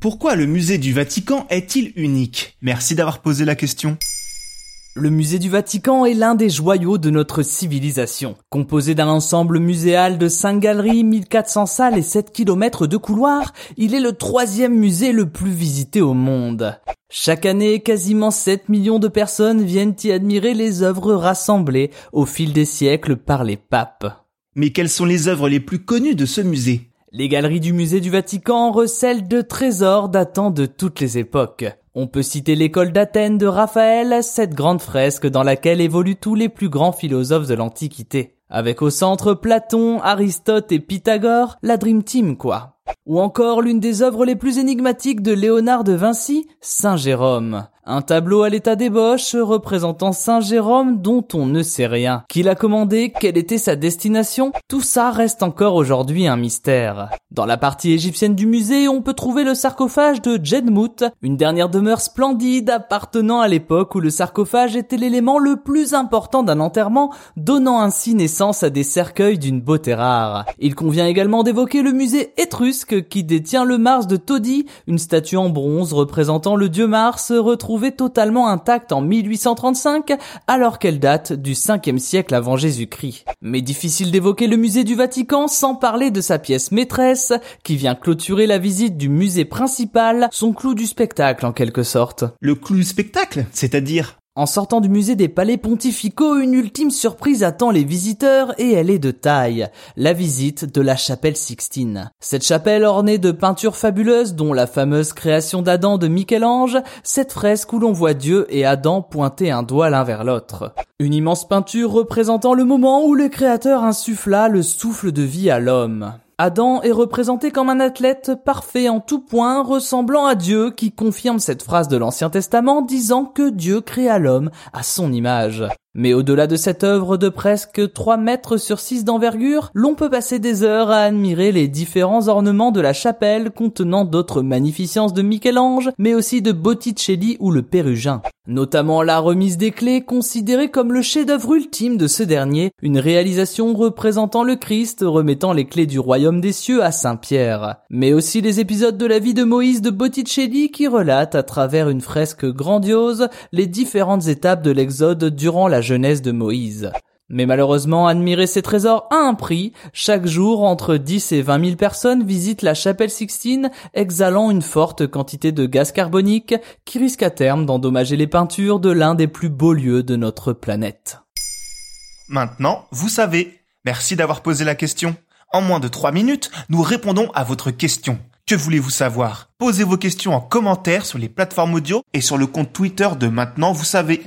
Pourquoi le musée du Vatican est-il unique? Merci d'avoir posé la question. Le musée du Vatican est l'un des joyaux de notre civilisation. Composé d'un ensemble muséal de 5 galeries, 1400 salles et 7 km de couloirs, il est le troisième musée le plus visité au monde. Chaque année, quasiment 7 millions de personnes viennent y admirer les œuvres rassemblées au fil des siècles par les papes. Mais quelles sont les œuvres les plus connues de ce musée? Les galeries du musée du Vatican recèlent de trésors datant de toutes les époques. On peut citer l'école d'Athènes de Raphaël, cette grande fresque dans laquelle évoluent tous les plus grands philosophes de l'Antiquité. Avec au centre Platon, Aristote et Pythagore, la Dream Team quoi. Ou encore l'une des œuvres les plus énigmatiques de Léonard de Vinci, Saint Jérôme. Un tableau à l'état d'ébauche représentant Saint Jérôme dont on ne sait rien. Qui l'a commandé? Quelle était sa destination? Tout ça reste encore aujourd'hui un mystère. Dans la partie égyptienne du musée, on peut trouver le sarcophage de Jedmout, une dernière demeure splendide appartenant à l'époque où le sarcophage était l'élément le plus important d'un enterrement, donnant ainsi naissance à des cercueils d'une beauté rare. Il convient également d'évoquer le musée étrusque qui détient le Mars de Todi, une statue en bronze représentant le dieu Mars retrouvé totalement intacte en 1835 alors qu'elle date du 5e siècle avant Jésus-Christ. Mais difficile d'évoquer le musée du Vatican sans parler de sa pièce maîtresse qui vient clôturer la visite du musée principal, son clou du spectacle en quelque sorte. Le clou du spectacle C'est-à-dire? En sortant du musée des palais pontificaux, une ultime surprise attend les visiteurs et elle est de taille. La visite de la chapelle Sixtine. Cette chapelle ornée de peintures fabuleuses dont la fameuse création d'Adam de Michel-Ange, cette fresque où l'on voit Dieu et Adam pointer un doigt l'un vers l'autre. Une immense peinture représentant le moment où le créateur insuffla le souffle de vie à l'homme. Adam est représenté comme un athlète parfait en tout point, ressemblant à Dieu, qui confirme cette phrase de l'Ancien Testament disant que Dieu créa l'homme à son image. Mais au-delà de cette œuvre de presque 3 mètres sur 6 d'envergure, l'on peut passer des heures à admirer les différents ornements de la chapelle contenant d'autres magnificences de Michel-Ange, mais aussi de Botticelli ou le Pérugin. Notamment la remise des clés considérée comme le chef-d'œuvre ultime de ce dernier, une réalisation représentant le Christ remettant les clés du royaume des cieux à Saint-Pierre. Mais aussi les épisodes de la vie de Moïse de Botticelli qui relatent à travers une fresque grandiose les différentes étapes de l'exode durant la jeunesse de Moïse. Mais malheureusement, admirer ces trésors a un prix. Chaque jour, entre 10 et 20 000 personnes visitent la chapelle Sixtine, exhalant une forte quantité de gaz carbonique qui risque à terme d'endommager les peintures de l'un des plus beaux lieux de notre planète. Maintenant, vous savez. Merci d'avoir posé la question. En moins de 3 minutes, nous répondons à votre question. Que voulez-vous savoir? Posez vos questions en commentaire sur les plateformes audio et sur le compte Twitter de Maintenant, vous savez.